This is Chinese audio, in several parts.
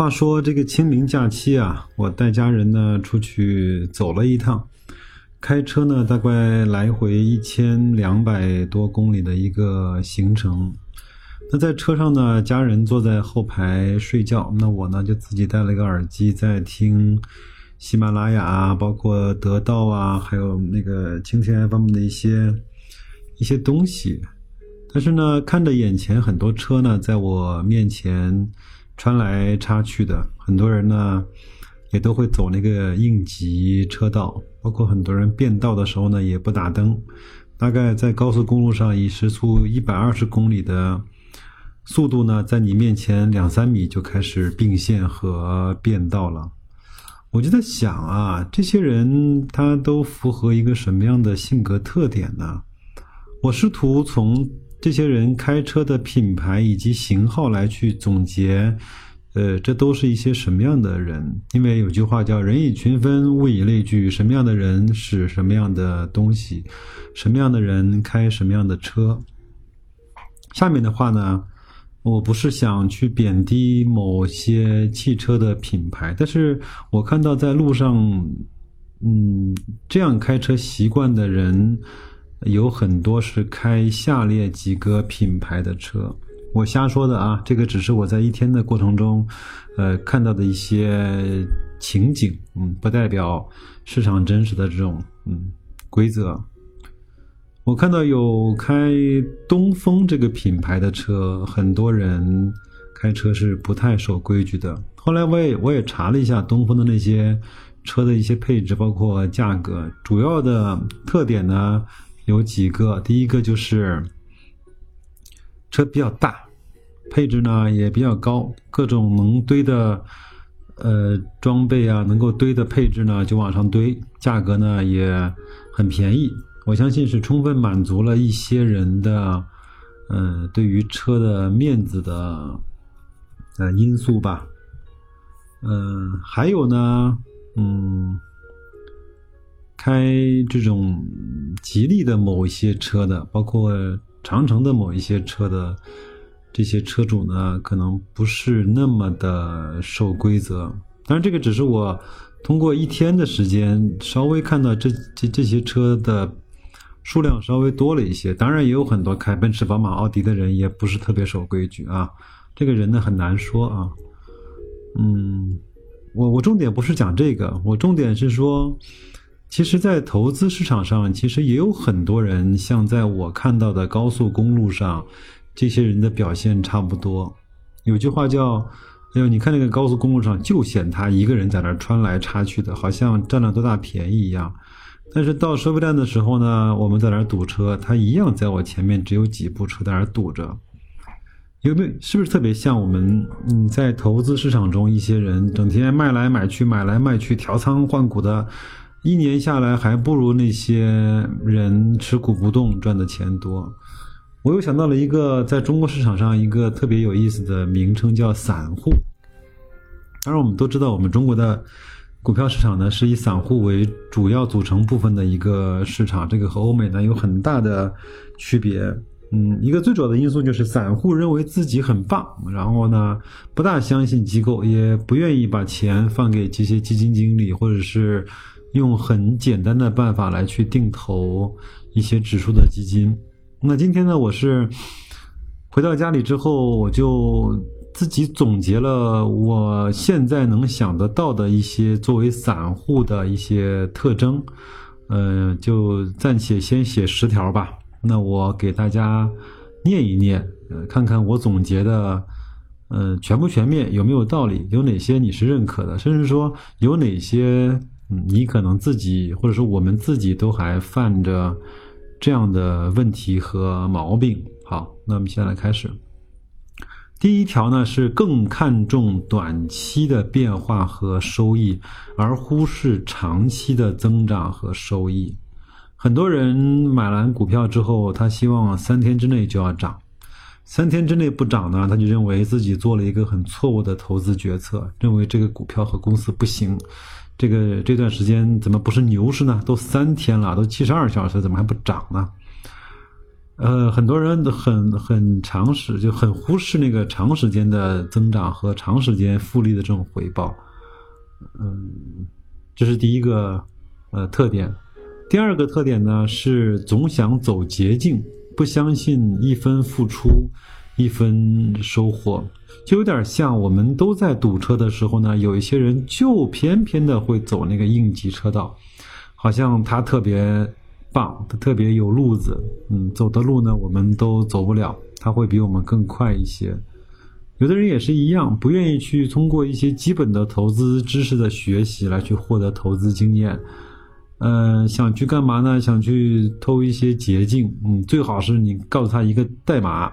话说这个清明假期啊，我带家人呢出去走了一趟。开车呢，大概来回一千两百多公里的一个行程。那在车上呢，家人坐在后排睡觉，那我呢就自己戴了一个耳机在听喜马拉雅，包括得到啊，还有那个蜻蜓 FM 的一些一些东西。但是呢，看着眼前很多车呢在我面前穿来插去的，很多人呢。也都会走那个应急车道，包括很多人变道的时候呢，也不打灯。大概在高速公路上，以时速一百二十公里的速度呢，在你面前两三米就开始并线和变道了。我就在想啊，这些人他都符合一个什么样的性格特点呢？我试图从这些人开车的品牌以及型号来去总结。呃，这都是一些什么样的人？因为有句话叫“人以群分，物以类聚”，什么样的人使什么样的东西，什么样的人开什么样的车。下面的话呢，我不是想去贬低某些汽车的品牌，但是我看到在路上，嗯，这样开车习惯的人有很多是开下列几个品牌的车。我瞎说的啊，这个只是我在一天的过程中，呃，看到的一些情景，嗯，不代表市场真实的这种嗯规则。我看到有开东风这个品牌的车，很多人开车是不太守规矩的。后来我也我也查了一下东风的那些车的一些配置，包括价格，主要的特点呢有几个，第一个就是。车比较大，配置呢也比较高，各种能堆的呃装备啊，能够堆的配置呢就往上堆，价格呢也很便宜。我相信是充分满足了一些人的嗯对于车的面子的呃因素吧。嗯，还有呢，嗯，开这种吉利的某一些车的，包括。长城的某一些车的这些车主呢，可能不是那么的守规则。当然，这个只是我通过一天的时间稍微看到这这这些车的数量稍微多了一些。当然，也有很多开奔驰、宝马、奥迪的人也不是特别守规矩啊。这个人呢很难说啊。嗯，我我重点不是讲这个，我重点是说。其实，在投资市场上，其实也有很多人像在我看到的高速公路上，这些人的表现差不多。有句话叫：“哎呦，你看那个高速公路上，就显他一个人在那穿来插去的，好像占了多大便宜一样。”但是到收费站的时候呢，我们在那堵车，他一样在我前面只有几部车在那堵着。有没有？是不是特别像我们嗯，在投资市场中，一些人整天卖来买去，买来卖去，调仓换股的？一年下来还不如那些人持股不动赚的钱多。我又想到了一个在中国市场上一个特别有意思的名称，叫散户。当然，我们都知道，我们中国的股票市场呢是以散户为主要组成部分的一个市场，这个和欧美呢有很大的区别。嗯，一个最主要的因素就是散户认为自己很棒，然后呢不大相信机构，也不愿意把钱放给这些基金经理或者是。用很简单的办法来去定投一些指数的基金。那今天呢，我是回到家里之后，我就自己总结了我现在能想得到的一些作为散户的一些特征。嗯，就暂且先写十条吧。那我给大家念一念，呃，看看我总结的，呃，全不全面，有没有道理，有哪些你是认可的，甚至说有哪些。你可能自己，或者说我们自己都还犯着这样的问题和毛病。好，那我们现在开始。第一条呢是更看重短期的变化和收益，而忽视长期的增长和收益。很多人买完股票之后，他希望三天之内就要涨，三天之内不涨呢，他就认为自己做了一个很错误的投资决策，认为这个股票和公司不行。这个这段时间怎么不是牛市呢？都三天了，都七十二小时，怎么还不涨呢？呃，很多人很很长时就很忽视那个长时间的增长和长时间复利的这种回报，嗯，这是第一个呃特点。第二个特点呢是总想走捷径，不相信一分付出一分收获，就有点像我们都在堵车的时候呢，有一些人就偏偏的会走那个应急车道，好像他特别。棒，他特别有路子，嗯，走的路呢，我们都走不了，他会比我们更快一些。有的人也是一样，不愿意去通过一些基本的投资知识的学习来去获得投资经验，嗯，想去干嘛呢？想去偷一些捷径，嗯，最好是你告诉他一个代码，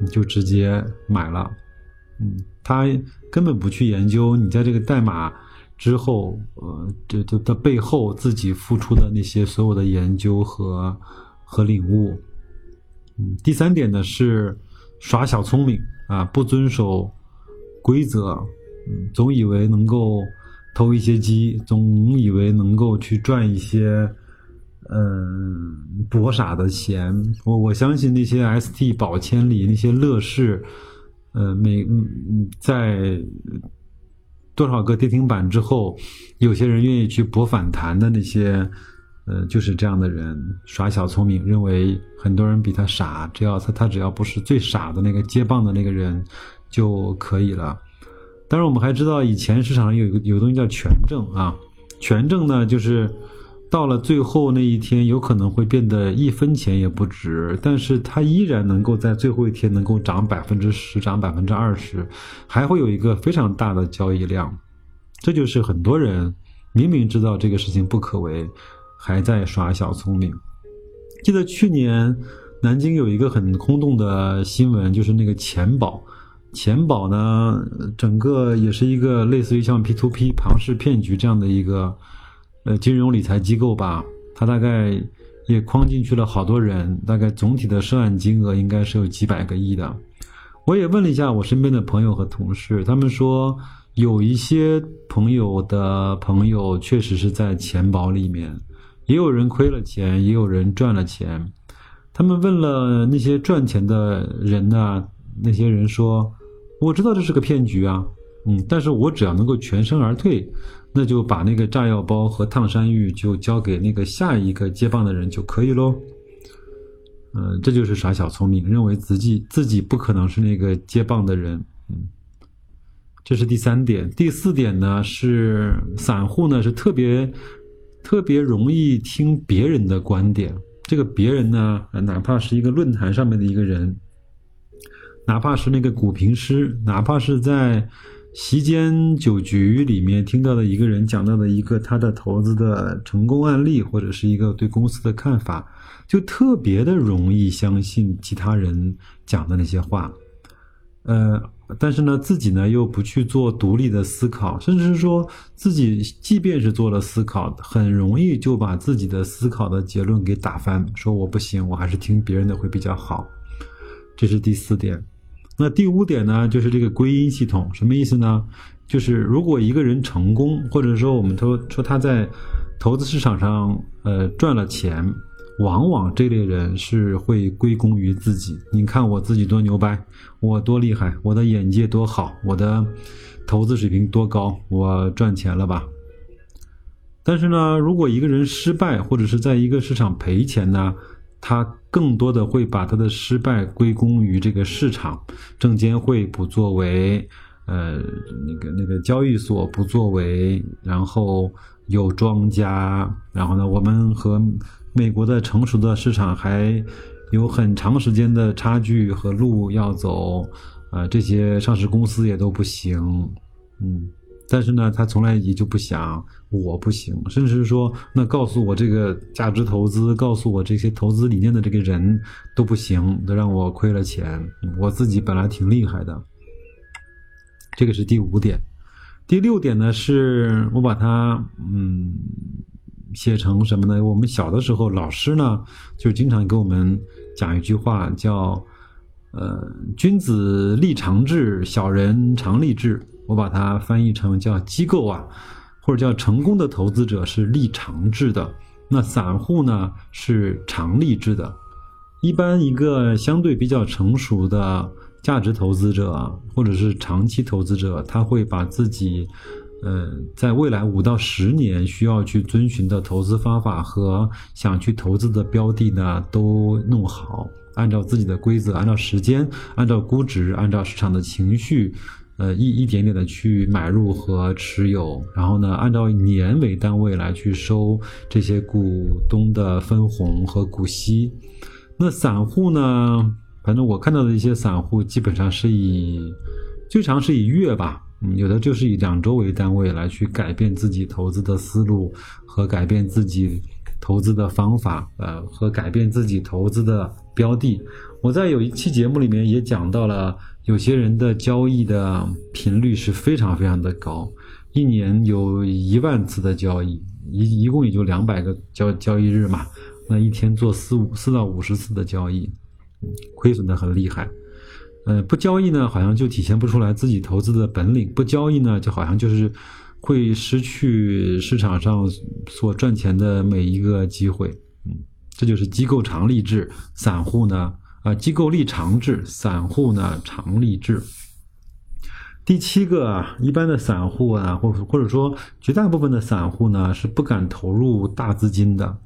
你就直接买了，嗯，他根本不去研究你在这个代码。之后，呃，这这的背后自己付出的那些所有的研究和和领悟，嗯，第三点呢是耍小聪明啊，不遵守规则，嗯，总以为能够偷一些鸡，总以为能够去赚一些嗯博傻的钱。我我相信那些 ST 宝千里那些乐视，呃，每嗯嗯在。多少个跌停板之后，有些人愿意去博反弹的那些，呃，就是这样的人耍小聪明，认为很多人比他傻，只要他他只要不是最傻的那个接棒的那个人就可以了。当然，我们还知道以前市场上有一个有东西叫权证啊，权证呢就是。到了最后那一天，有可能会变得一分钱也不值，但是它依然能够在最后一天能够涨百分之十，涨百分之二十，还会有一个非常大的交易量。这就是很多人明明知道这个事情不可为，还在耍小聪明。记得去年南京有一个很轰动的新闻，就是那个钱宝，钱宝呢，整个也是一个类似于像 P to P 庞氏骗局这样的一个。呃，金融理财机构吧，它大概也框进去了好多人，大概总体的涉案金额应该是有几百个亿的。我也问了一下我身边的朋友和同事，他们说有一些朋友的朋友确实是在钱宝里面，也有人亏了钱，也有人赚了钱。他们问了那些赚钱的人呢，那些人说：“我知道这是个骗局啊，嗯，但是我只要能够全身而退。”那就把那个炸药包和烫山芋就交给那个下一个接棒的人就可以喽。嗯，这就是耍小聪明，认为自己自己不可能是那个接棒的人。嗯，这是第三点。第四点呢是散户呢是特别特别容易听别人的观点。这个别人呢，哪怕是一个论坛上面的一个人，哪怕是那个股评师，哪怕是在。席间酒局里面听到的一个人讲到的一个他的投资的成功案例，或者是一个对公司的看法，就特别的容易相信其他人讲的那些话，呃，但是呢，自己呢又不去做独立的思考，甚至是说自己即便是做了思考，很容易就把自己的思考的结论给打翻，说我不行，我还是听别人的会比较好，这是第四点。那第五点呢，就是这个归因系统，什么意思呢？就是如果一个人成功，或者说我们说说他在投资市场上呃赚了钱，往往这类人是会归功于自己。你看我自己多牛掰，我多厉害，我的眼界多好，我的投资水平多高，我赚钱了吧？但是呢，如果一个人失败，或者是在一个市场赔钱呢？他更多的会把他的失败归功于这个市场，证监会不作为，呃，那个那个交易所不作为，然后有庄家，然后呢，我们和美国的成熟的市场还有很长时间的差距和路要走，啊，这些上市公司也都不行，嗯。但是呢，他从来也就不想我不行，甚至是说，那告诉我这个价值投资，告诉我这些投资理念的这个人都不行，都让我亏了钱。我自己本来挺厉害的，这个是第五点。第六点呢，是我把它嗯写成什么呢？我们小的时候，老师呢就经常给我们讲一句话，叫呃“君子立长志，小人常立志”。我把它翻译成叫机构啊，或者叫成功的投资者是立长志的，那散户呢是长立志的。一般一个相对比较成熟的。价值投资者或者是长期投资者，他会把自己，呃，在未来五到十年需要去遵循的投资方法和想去投资的标的呢，都弄好，按照自己的规则，按照时间，按照估值，按照市场的情绪，呃，一一点点的去买入和持有，然后呢，按照年为单位来去收这些股东的分红和股息。那散户呢？反正我看到的一些散户，基本上是以最长是以月吧，嗯，有的就是以两周为单位来去改变自己投资的思路和改变自己投资的方法，呃，和改变自己投资的标的。我在有一期节目里面也讲到了，有些人的交易的频率是非常非常的高，一年有一万次的交易，一一共也就两百个交交易日嘛，那一天做四五四到五十次的交易。亏损的很厉害，呃，不交易呢，好像就体现不出来自己投资的本领；不交易呢，就好像就是会失去市场上所赚钱的每一个机会。嗯，这就是机构常立志，散户呢，啊，机构立长志，散户呢长立志。第七个啊，一般的散户啊，或或者说绝大部分的散户呢，是不敢投入大资金的。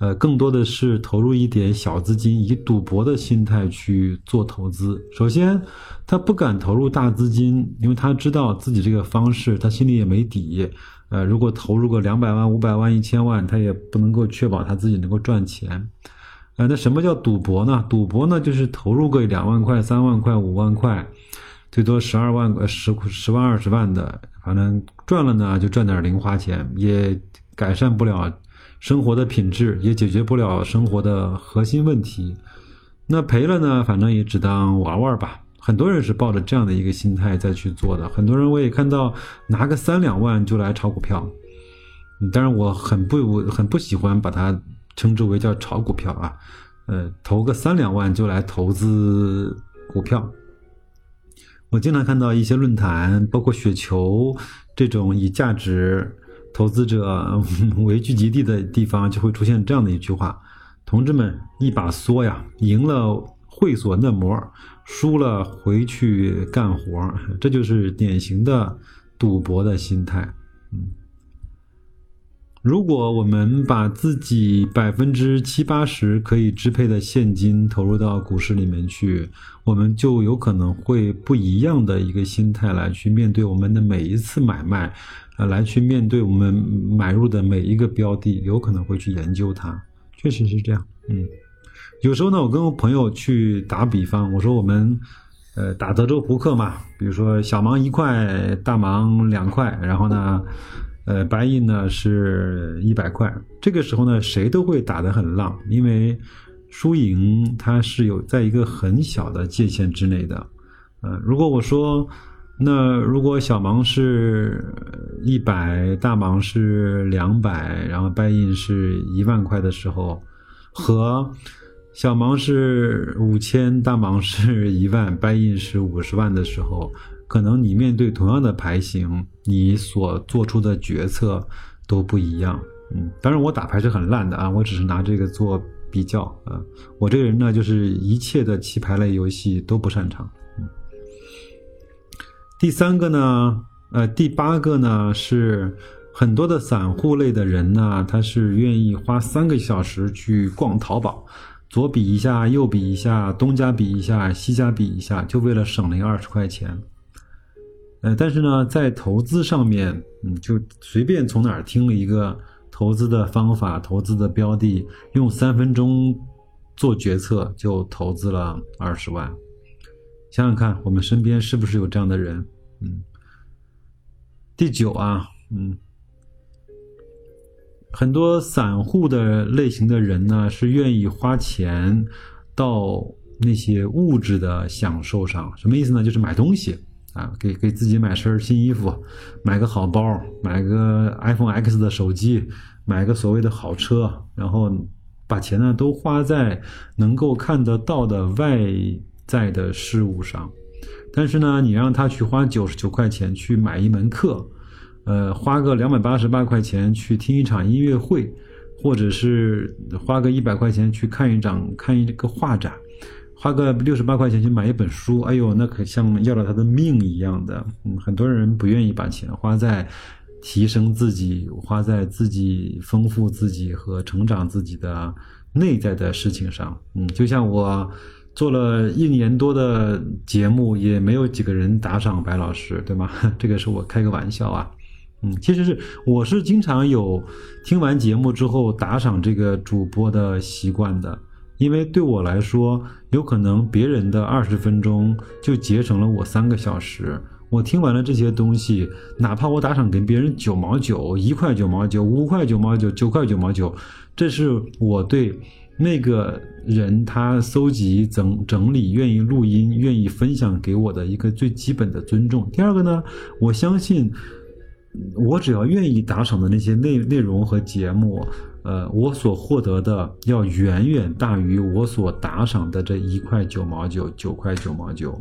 呃，更多的是投入一点小资金，以赌博的心态去做投资。首先，他不敢投入大资金，因为他知道自己这个方式，他心里也没底。呃，如果投入个两百万、五百万、一千万，他也不能够确保他自己能够赚钱。呃，那什么叫赌博呢？赌博呢，就是投入个两万块、三万块、五万块，最多十二万、十十万、二十万的，反正赚了呢就赚点零花钱，也改善不了。生活的品质也解决不了生活的核心问题，那赔了呢？反正也只当玩玩吧。很多人是抱着这样的一个心态再去做的。很多人我也看到拿个三两万就来炒股票，当然我很不很不喜欢把它称之为叫炒股票啊。呃，投个三两万就来投资股票，我经常看到一些论坛，包括雪球这种以价值。投资者为聚集地的地方，就会出现这样的一句话：“同志们，一把梭呀，赢了会所嫩模，输了回去干活。”这就是典型的赌博的心态。嗯，如果我们把自己百分之七八十可以支配的现金投入到股市里面去，我们就有可能会不一样的一个心态来去面对我们的每一次买卖。呃，来去面对我们买入的每一个标的，有可能会去研究它，确实是这样。嗯，有时候呢，我跟我朋友去打比方，我说我们，呃，打德州扑克嘛，比如说小盲一块，大盲两块，然后呢，呃，白银呢是一百块，这个时候呢，谁都会打得很浪，因为输赢它是有在一个很小的界限之内的。呃，如果我说。那如果小盲是一百，大盲是两百，然后白印是一万块的时候，和小盲是五千，大盲是一万，白印是五十万的时候，可能你面对同样的牌型，你所做出的决策都不一样。嗯，当然我打牌是很烂的啊，我只是拿这个做比较啊。我这个人呢，就是一切的棋牌类游戏都不擅长。嗯第三个呢，呃，第八个呢是很多的散户类的人呢，他是愿意花三个小时去逛淘宝，左比一下，右比一下，东家比一下，西家比一下，就为了省那二十块钱。呃，但是呢，在投资上面，嗯，就随便从哪儿听了一个投资的方法，投资的标的，用三分钟做决策就投资了二十万。想想看，我们身边是不是有这样的人？嗯，第九啊，嗯，很多散户的类型的人呢，是愿意花钱到那些物质的享受上。什么意思呢？就是买东西啊，给给自己买身新衣服，买个好包，买个 iPhone X 的手机，买个所谓的好车，然后把钱呢都花在能够看得到的外在的事物上。但是呢，你让他去花九十九块钱去买一门课，呃，花个两百八十八块钱去听一场音乐会，或者是花个一百块钱去看一场看一个画展，花个六十八块钱去买一本书，哎呦，那可像要了他的命一样的。嗯，很多人不愿意把钱花在提升自己、花在自己丰富自己和成长自己的内在的事情上。嗯，就像我。做了一年多的节目，也没有几个人打赏白老师，对吗？这个是我开个玩笑啊。嗯，其实是我是经常有听完节目之后打赏这个主播的习惯的，因为对我来说，有可能别人的二十分钟就节省了我三个小时。我听完了这些东西，哪怕我打赏给别人九毛九、一块九毛九、五块九毛九、九块九毛九，这是我对。那个人他搜集整整理，愿意录音，愿意分享给我的一个最基本的尊重。第二个呢，我相信我只要愿意打赏的那些内内容和节目，呃，我所获得的要远远大于我所打赏的这一块九毛九、九块九毛九。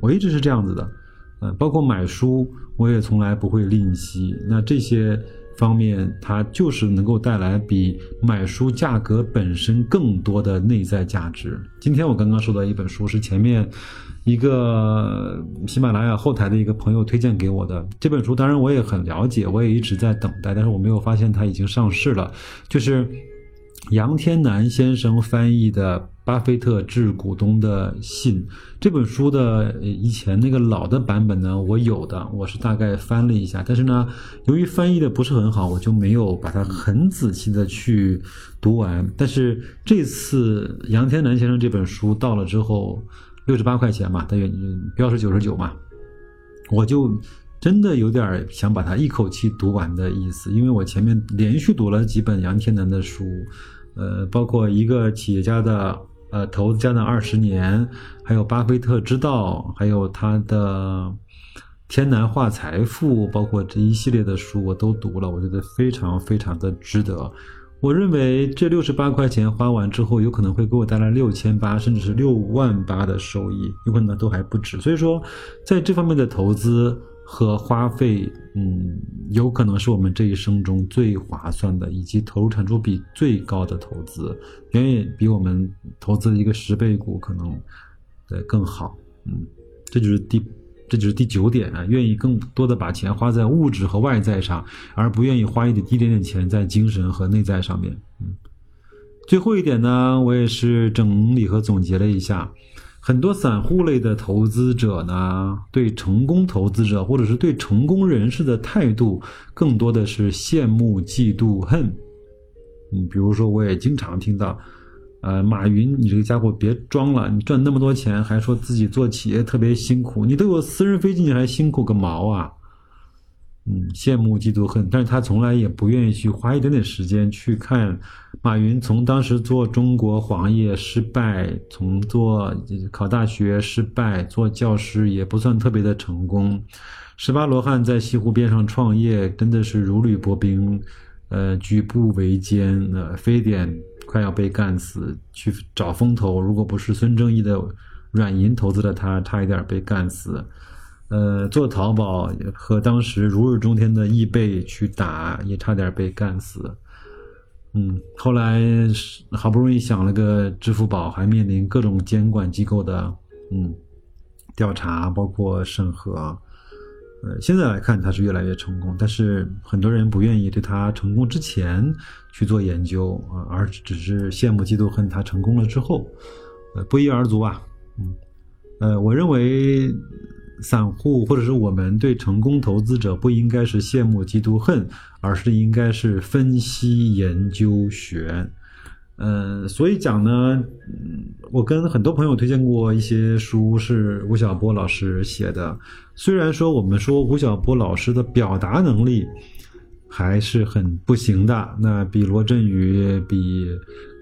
我一直是这样子的，呃，包括买书，我也从来不会吝惜。那这些。方面，它就是能够带来比买书价格本身更多的内在价值。今天我刚刚收到一本书，是前面一个喜马拉雅后台的一个朋友推荐给我的。这本书当然我也很了解，我也一直在等待，但是我没有发现它已经上市了。就是杨天南先生翻译的。巴菲特致股东的信这本书的以前那个老的版本呢，我有的，我是大概翻了一下，但是呢，由于翻译的不是很好，我就没有把它很仔细的去读完。但是这次杨天南先生这本书到了之后，六十八块钱嘛，大约标是九十九嘛，我就真的有点想把它一口气读完的意思，因为我前面连续读了几本杨天南的书，呃，包括一个企业家的。呃，投资家的二十年，还有巴菲特之道，还有他的天南化财富，包括这一系列的书，我都读了，我觉得非常非常的值得。我认为这六十八块钱花完之后，有可能会给我带来六千八，甚至是六万八的收益，有可能都还不止。所以说，在这方面的投资。和花费，嗯，有可能是我们这一生中最划算的，以及投入产出比最高的投资，远远比我们投资的一个十倍股可能，的更好。嗯，这就是第，这就是第九点啊，愿意更多的把钱花在物质和外在上，而不愿意花一点一点点钱在精神和内在上面。嗯，最后一点呢，我也是整理和总结了一下。很多散户类的投资者呢，对成功投资者或者是对成功人士的态度，更多的是羡慕、嫉妒、恨。嗯，比如说，我也经常听到，呃，马云，你这个家伙别装了，你赚那么多钱，还说自己做企业特别辛苦，你都有私人飞机，你还辛苦个毛啊！嗯，羡慕、嫉妒、恨，但是他从来也不愿意去花一点点时间去看马云从当时做中国黄页失败，从做考大学失败，做教师也不算特别的成功。十八罗汉在西湖边上创业，真的是如履薄冰，呃，举步维艰，呃，非典快要被干死，去找风投，如果不是孙正义的软银投资了他，差一点被干死。呃，做淘宝和当时如日中天的易贝去打，也差点被干死。嗯，后来好不容易想了个支付宝，还面临各种监管机构的嗯调查，包括审核。呃，现在来看他是越来越成功，但是很多人不愿意对他成功之前去做研究啊，而只是羡慕嫉妒恨他成功了之后，呃，不一而足啊。嗯，呃，我认为。散户或者是我们对成功投资者不应该是羡慕嫉妒恨，而是应该是分析研究学。嗯，所以讲呢，我跟很多朋友推荐过一些书，是吴晓波老师写的。虽然说我们说吴晓波老师的表达能力。还是很不行的，那比罗振宇、比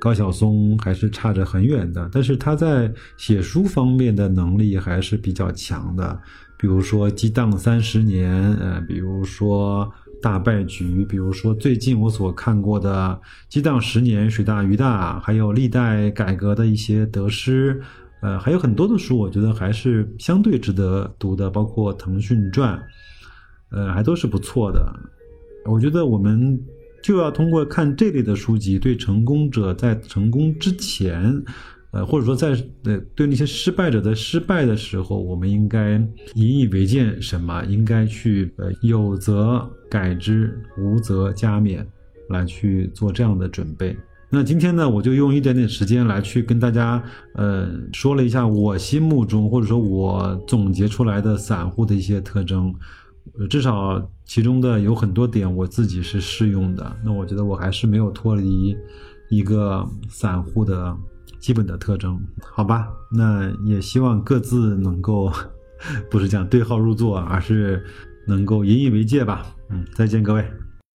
高晓松还是差着很远的。但是他在写书方面的能力还是比较强的，比如说激荡三十年，呃，比如说大败局，比如说最近我所看过的激荡十年，水大鱼大，还有历代改革的一些得失，呃，还有很多的书，我觉得还是相对值得读的，包括腾讯传，呃，还都是不错的。我觉得我们就要通过看这类的书籍，对成功者在成功之前。呃，或者说在呃对那些失败者的失败的时候，我们应该引以为鉴什么？应该去呃有则改之，无则加勉，来去做这样的准备。那今天呢，我就用一点点时间来去跟大家呃说了一下我心目中或者说我总结出来的散户的一些特征，至少其中的有很多点我自己是适用的。那我觉得我还是没有脱离一个散户的。基本的特征，好吧，那也希望各自能够，不是讲对号入座，而是能够引以为戒吧。嗯，再见，各位。